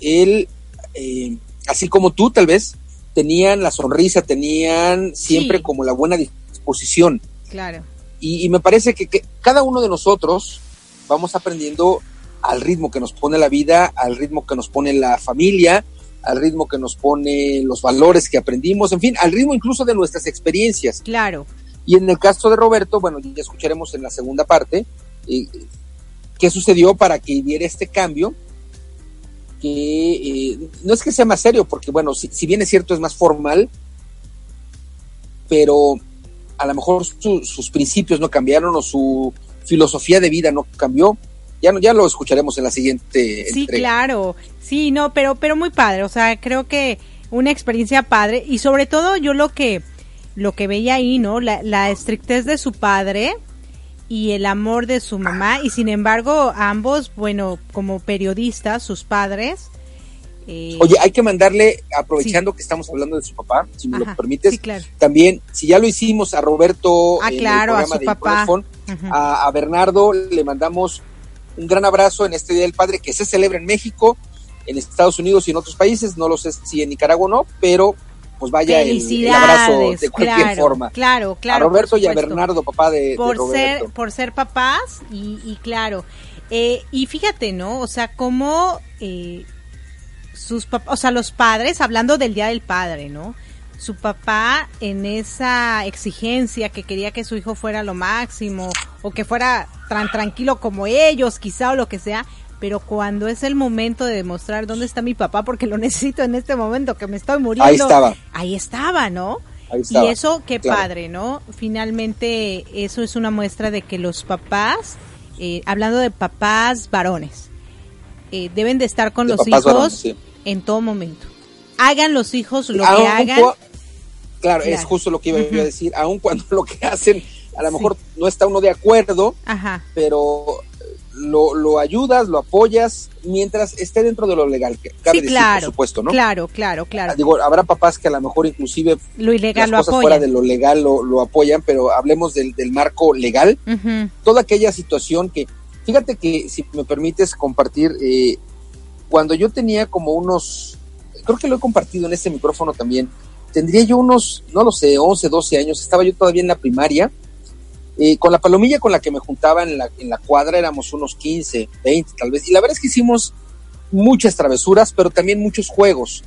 él, eh, así como tú tal vez, tenían la sonrisa, tenían siempre como la buena disposición.
Claro.
Y, y me parece que, que cada uno de nosotros vamos aprendiendo al ritmo que nos pone la vida, al ritmo que nos pone la familia, al ritmo que nos pone los valores que aprendimos, en fin, al ritmo incluso de nuestras experiencias.
Claro.
Y en el caso de Roberto, bueno, ya escucharemos en la segunda parte eh, qué sucedió para que diera este cambio, que eh, no es que sea más serio, porque bueno, si, si bien es cierto es más formal, pero a lo mejor su- sus principios no cambiaron o su filosofía de vida no cambió. Ya, no, ya lo escucharemos en la siguiente
Sí,
entrega.
claro. Sí, no, pero pero muy padre, o sea, creo que una experiencia padre y sobre todo yo lo que lo que veía ahí, ¿no? La, la estrictez de su padre y el amor de su mamá y sin embargo ambos, bueno, como periodistas, sus padres eh,
Oye, hay que mandarle, aprovechando que estamos hablando de su papá, si me
Ajá,
lo permites,
sí, claro.
también, si ya lo hicimos a Roberto
Ah,
en
claro, a
el programa
su
de
papá.
A Bernardo le mandamos un gran abrazo en este Día del Padre que se celebra en México, en Estados Unidos y en otros países, no lo sé si en Nicaragua o no, pero pues vaya el, el abrazo de cualquier
claro,
forma.
Claro, claro.
a Roberto y a. Bernardo, papá de, de
por
Roberto.
ser por ser papás y, y claro eh, y fíjate no o sea cómo eh, sus papás o sea los padres hablando del día del padre no su papá en esa exigencia que quería que su hijo fuera lo máximo o que fuera tan tranquilo como ellos quizá o lo que sea pero cuando es el momento de demostrar dónde está mi papá porque lo necesito en este momento que me estoy muriendo
Ahí estaba.
ahí estaba no
Ahí estaba,
y eso, qué
claro.
padre, ¿no? Finalmente, eso es una muestra de que los papás, eh, hablando de papás varones, eh, deben de estar con
De
los hijos
varones, sí.
en todo momento. Hagan los hijos lo
Aun
que hagan.
Claro, es justo lo que iba a decir, aun cuando lo que hacen, a lo mejor no está uno de acuerdo,
Ajá.
pero lo, lo ayudas, lo apoyas, mientras esté dentro de lo legal, que cabe
Sí,
decir,
claro.
por supuesto, ¿no?
Claro, claro, claro.
Digo, habrá papás que a lo mejor inclusive
Lo ilegal lo
las cosas
apoyan.
fuera de lo legal lo, lo apoyan, pero hablemos del, del marco legal, toda aquella situación que, fíjate que si me permites compartir, eh, cuando yo tenía como unos, creo que lo he compartido en este micrófono también, tendría yo unos, no lo sé, 11, 12 años, estaba yo todavía en la primaria, eh, con la palomilla con la que me juntaba en la, en la cuadra éramos unos 15, 20 tal vez, y la verdad es que hicimos muchas travesuras, pero también muchos juegos.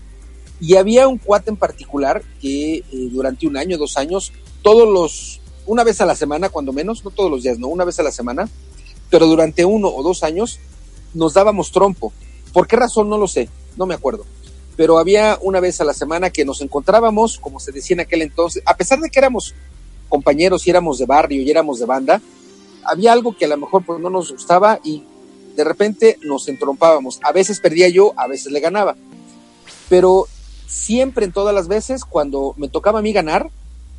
Y había un cuate en particular que eh, durante un año, dos años, todos los, una vez a la semana, cuando menos, no todos los días, no, una vez a la semana, pero durante uno o dos años nos dábamos trompo. ¿Por qué razón? No lo sé, no me acuerdo. Pero había una vez a la semana que nos encontrábamos, como se decía en aquel entonces, a pesar de que éramos compañeros y éramos de barrio y éramos de banda, había algo que a lo mejor pues no nos gustaba y de repente nos entrompábamos. A veces perdía yo, a veces le ganaba. Pero siempre en todas las veces, cuando me tocaba a mí ganar,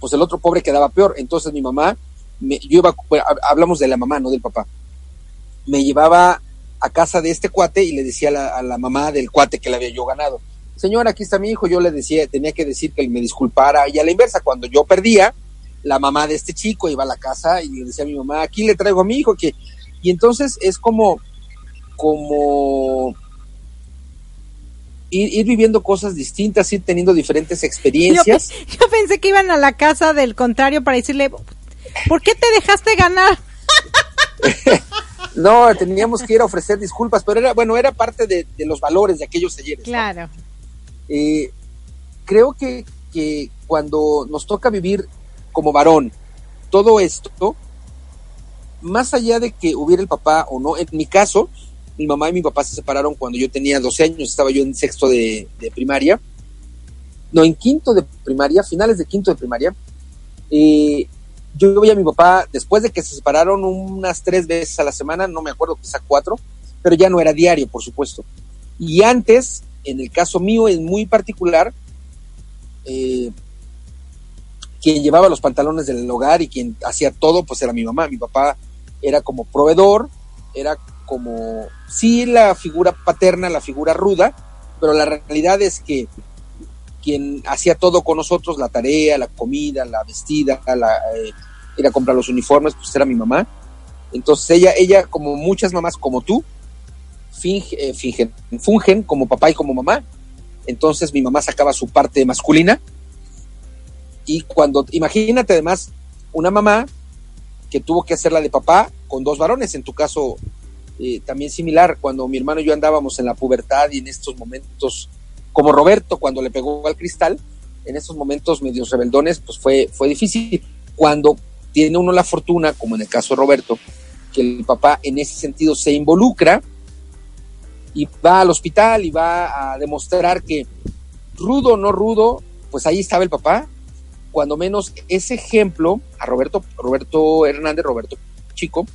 pues el otro pobre quedaba peor. Entonces mi mamá, me, yo iba, hablamos de la mamá, no del papá, me llevaba a casa de este cuate y le decía a la, a la mamá del cuate que le había yo ganado. Señora, aquí está mi hijo. Yo le decía, tenía que decir que me disculpara. Y a la inversa, cuando yo perdía, la mamá de este chico iba a la casa y le decía a mi mamá, aquí le traigo a mi hijo. que Y entonces es como, como ir, ir viviendo cosas distintas, ir teniendo diferentes experiencias.
pe- yo pensé que iban a la casa del contrario para decirle, ¿por qué te dejaste ganar?
No, teníamos que ir a ofrecer disculpas, pero era, bueno, era parte de, de los valores de aquellos talleres. ¿no? Eh, creo que, cuando nos toca vivir como varón todo esto, más allá de que hubiera el papá o no, en mi caso, mi mamá y mi papá se separaron cuando yo tenía 12 años, estaba yo en sexto de, de primaria, no, en quinto de primaria, finales de quinto de primaria, eh, yo veía a mi papá, después de que se separaron unas tres veces a la semana, no me acuerdo, quizá cuatro, pero ya no era diario, por supuesto. Y antes, en el caso mío en muy particular, eh, quien llevaba los pantalones del hogar y quien hacía todo, pues era mi mamá. Mi papá era como proveedor, era como, sí, la figura paterna, la figura ruda, pero la realidad es que quien hacía todo con nosotros, la tarea, la comida, la vestida, la, eh, ir a comprar los uniformes, pues era mi mamá. Entonces ella, ella como muchas mamás como tú, eh, fingen, fungen como papá y como mamá. Entonces mi mamá sacaba su parte masculina. Y cuando, imagínate además, una mamá que tuvo que hacer la de papá con dos varones, en tu caso eh, también similar, cuando mi hermano y yo andábamos en la pubertad y en estos momentos, como Roberto cuando le pegó al cristal, en estos momentos medios rebeldones, pues fue, fue difícil. Cuando tiene uno la fortuna, como en el caso de Roberto, que el papá en ese sentido se involucra y va al hospital y va a demostrar que rudo o no rudo, pues ahí estaba el papá. Cuando menos ese ejemplo a Roberto, Roberto Hernández, Roberto Chico,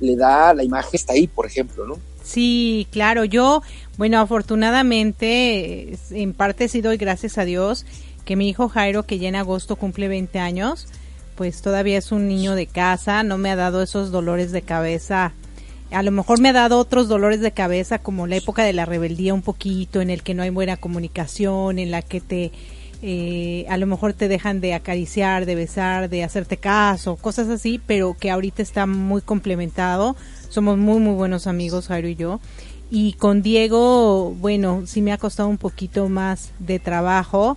le da la imagen, está ahí, por ejemplo, ¿no?
Sí, claro, yo, bueno, afortunadamente, en parte sí doy gracias a Dios que mi hijo Jairo, que ya en agosto cumple 20 años, pues todavía es un niño de casa, no me ha dado esos dolores de cabeza. A lo mejor me ha dado otros dolores de cabeza como la época de la rebeldía un poquito, en el que no hay buena comunicación, en la que te, eh, a lo mejor te dejan de acariciar, de besar, de hacerte caso, cosas así, pero que ahorita está muy complementado. Somos muy, muy buenos amigos, Jairo y yo. Y con Diego, bueno, sí me ha costado un poquito más de trabajo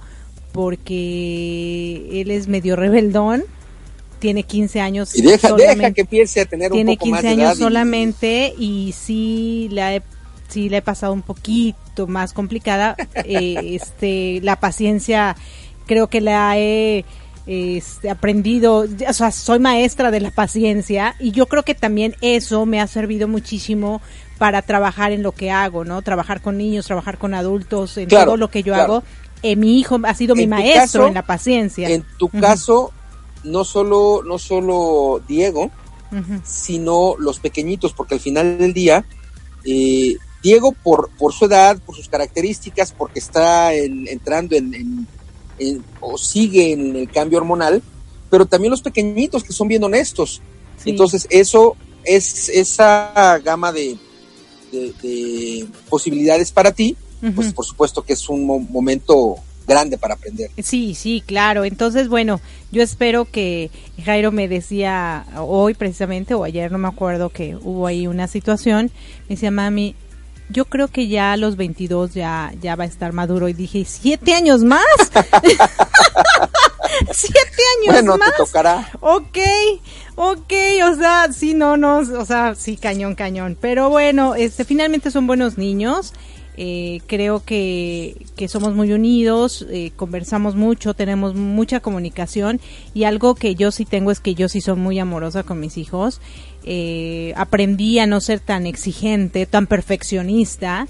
porque él es medio rebeldón, tiene 15 años.
Y deja, deja que empiece a tener
un
poco más de
años
edad y-
solamente y sí la he, sí la he pasado un poquito más complicada. eh, este, la paciencia creo que la he este, aprendido, o sea, soy maestra de la paciencia y yo creo que también eso me ha servido muchísimo para trabajar en lo que hago, ¿no? Trabajar con niños, trabajar con adultos, en
Claro,
todo lo que yo
claro.
hago. Eh, mi hijo ha sido mi
En
maestro
caso-
en la paciencia.
En tu caso, no solo, no solo Diego, sino los pequeñitos, porque al final del día, eh, Diego por, por su edad, por sus características, porque está en- entrando en, en- en- o sigue en el cambio hormonal, pero también los pequeñitos que son bien honestos.
Sí.
Entonces, eso es esa gama de, de- de posibilidades para ti, pues por supuesto que es un mo- momento grande para aprender.
Sí, sí, claro. Entonces, bueno, yo espero que Jairo me decía hoy precisamente, o ayer, no me acuerdo, que hubo ahí una situación. Me decía, mami, yo creo que ya a los 22 ya, ya va a estar maduro. Y dije, ¿siete años más? ¿Siete años
Bueno,
más?
te tocará.
Ok, ok, o sea, sí, no, no, o sea, sí, cañón, cañón. Pero bueno, este, finalmente son buenos niños. Eh, creo que, que somos muy unidos, eh, conversamos mucho, tenemos mucha comunicación y algo que yo sí tengo es que yo sí soy muy amorosa con mis hijos. Eh, aprendí a no ser tan exigente, tan perfeccionista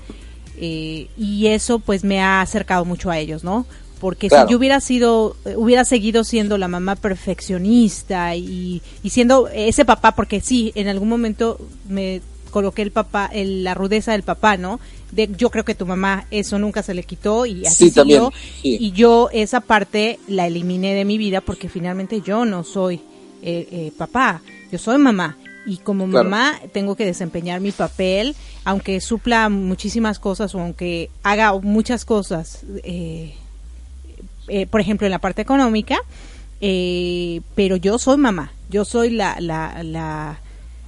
eh, y eso pues me ha acercado mucho a ellos, ¿no? Porque
Claro.
si yo hubiera sido, hubiera seguido siendo la mamá perfeccionista y, y siendo ese papá, porque sí, en algún momento me coloqué el papá, el- la rudeza del papá, ¿no? De, yo creo que tu mamá eso nunca se le quitó y así
Sí, también,
siguió.
sí.
Y yo esa parte la eliminé de mi vida porque finalmente yo no soy eh, eh, papá, yo soy mamá. Y como
Claro.
mamá tengo que desempeñar mi papel, aunque supla muchísimas cosas o aunque haga muchas cosas, eh, eh, por ejemplo en la parte económica, eh, pero yo soy mamá, yo soy la, la, la,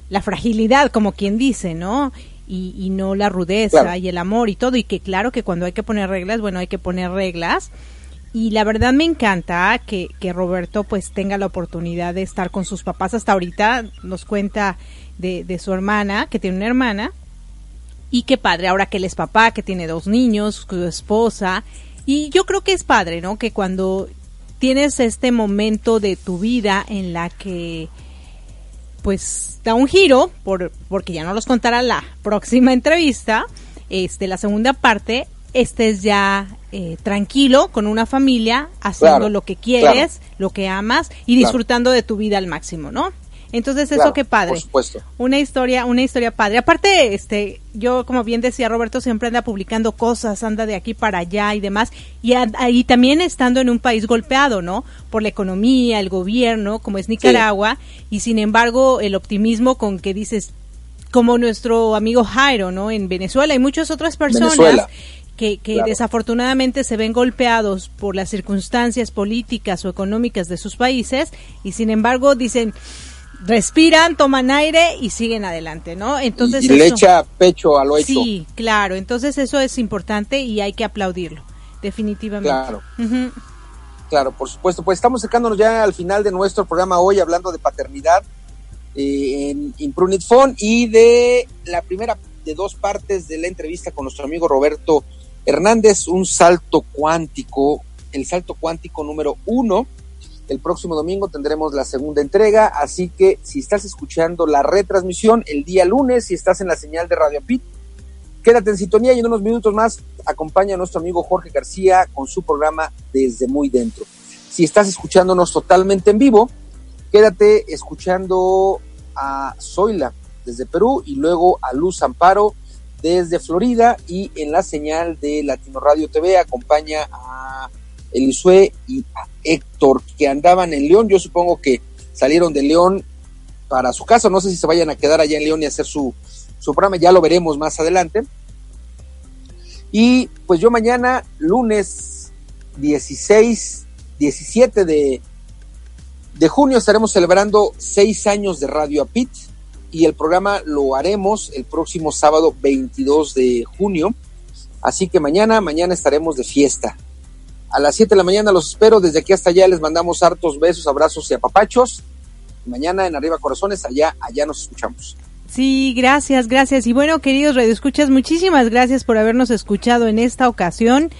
la fragilidad, como quien dice, ¿no? Y, y no la rudeza
Claro.
y el amor y todo, y que claro que cuando hay que poner reglas, bueno, hay que poner reglas. Y la verdad me encanta que, que Roberto pues tenga la oportunidad de estar con sus papás. Hasta ahorita nos cuenta de, de su hermana, que tiene una hermana, y qué padre, ahora que él es papá, que tiene dos niños, su esposa, y yo creo que es padre, ¿no? Que cuando tienes este momento de tu vida en la que pues da un giro, por, porque ya no los contará la próxima entrevista, este, la segunda parte, estés ya eh, tranquilo con una familia, haciendo
Claro,
lo que quieres, lo que amas y
Claro.
disfrutando de tu vida al máximo, ¿no? Entonces eso
Claro,
qué padre.
Por supuesto.
Una historia, una historia padre. Aparte, este, yo como bien decía Roberto, siempre anda publicando cosas, anda de aquí para allá y demás, y, a- y también estando en un país golpeado, ¿no? Por la economía, el gobierno, como es Nicaragua, y sin embargo el optimismo con que dices, como nuestro amigo Jairo, ¿no? En Venezuela y muchas otras personas
Venezuela.
que, que
Claro.
desafortunadamente se ven golpeados por las circunstancias políticas o económicas de sus países y sin embargo dicen respiran, toman aire y siguen adelante, ¿no? Entonces
y le
eso-
echa pecho a lo hecho.
Sí, claro, entonces eso es importante y hay que aplaudirlo, definitivamente.
Claro. Claro, por supuesto. Pues estamos acercándonos ya al final de nuestro programa hoy hablando de paternidad eh, en Imprunit Phone y de la primera de dos partes de la entrevista con nuestro amigo Roberto Hernández, un salto cuántico, el salto cuántico número uno. El próximo domingo tendremos la segunda entrega, así que si estás escuchando la retransmisión el día lunes, si estás en la señal de Radio Pit, Quédate en sintonía y en unos minutos más acompaña a nuestro amigo Jorge García con su programa Desde Muy Dentro. Si estás escuchándonos totalmente en vivo, quédate escuchando a Zoila desde Perú y luego a Luz Amparo desde Florida y en la señal de Latino Radio TV acompaña a Elisue y Héctor que andaban en León. Yo supongo que salieron de León para su casa. No sé si se vayan a quedar allá en León y hacer su, su programa, ya lo veremos más adelante. Y pues yo mañana, lunes 16, 17 de, de junio, estaremos celebrando seis años de Radio Apit y el programa lo haremos el próximo sábado 22 de junio. Así que mañana, mañana estaremos de fiesta. A las 7 de la mañana los espero. Desde aquí hasta allá les mandamos hartos besos, abrazos y apapachos. Mañana en Arriba Corazones, allá, allá nos escuchamos.
Sí, gracias, gracias. Y bueno, queridos radioescuchas, muchísimas gracias por habernos escuchado en esta ocasión.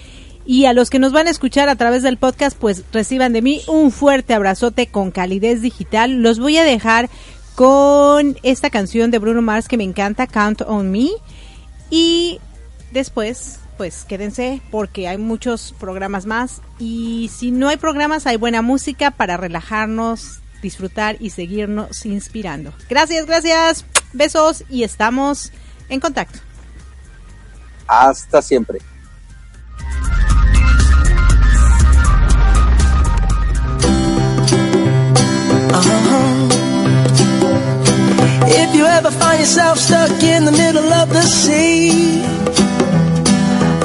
Y a los que nos van a escuchar a través del podcast, pues reciban de mí un fuerte abrazote con calidez digital. Los voy a dejar con esta canción de Bruno Mars que me encanta, Count on Me. Y después, pues quédense porque hay muchos programas más. Y si no hay programas, hay buena música para relajarnos, disfrutar y seguirnos inspirando. Gracias, gracias. Besos y estamos en contacto.
Hasta siempre.
If you ever find yourself stuck in the middle of the sea,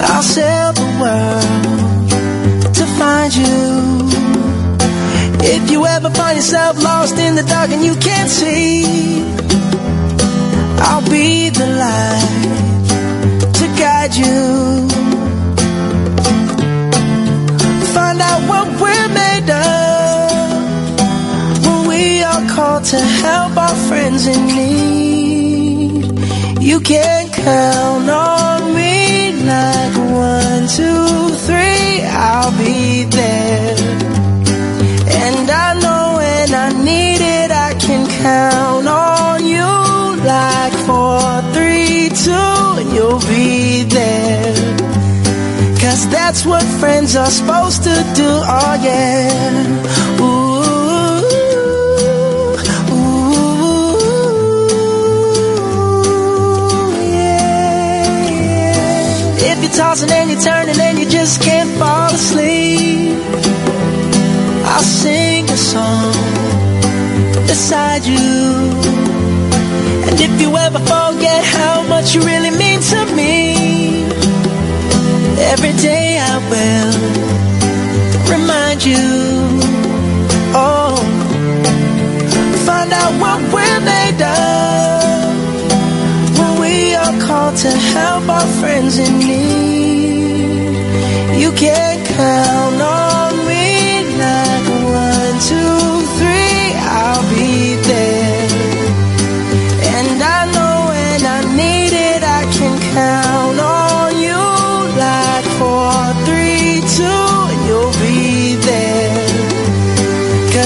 I'll sail the world to find you. If you ever find yourself lost in the dark and you can't see, I'll be the light to guide you. Find out what we're made of when we are called to help our friends in need. You can count on count on you like four, three, two, and you'll be there. Cause that's what friends are supposed to do, oh yeah. Ooh. Yeah If you're tossing and you're turning and you just can't fall asleep, I'll sing a song beside you. And if you ever forget how much you really mean to me, every day I will remind you. Oh, find out what we're made of when we are called to help our friends in need. You can count on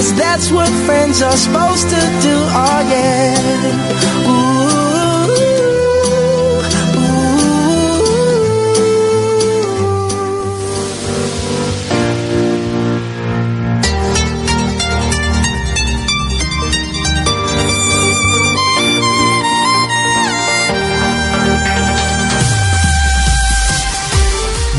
Cause that's what friends are supposed to do, oh yeah. Ooh,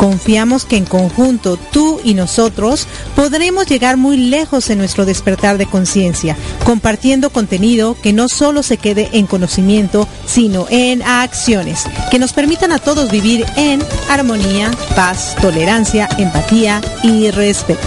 Confiamos que en conjunto tú y nosotros podremos llegar muy lejos en nuestro despertar de conciencia, compartiendo contenido que no solo se quede en conocimiento, sino en acciones, que nos permitan a todos vivir en armonía, paz, tolerancia, empatía y respeto.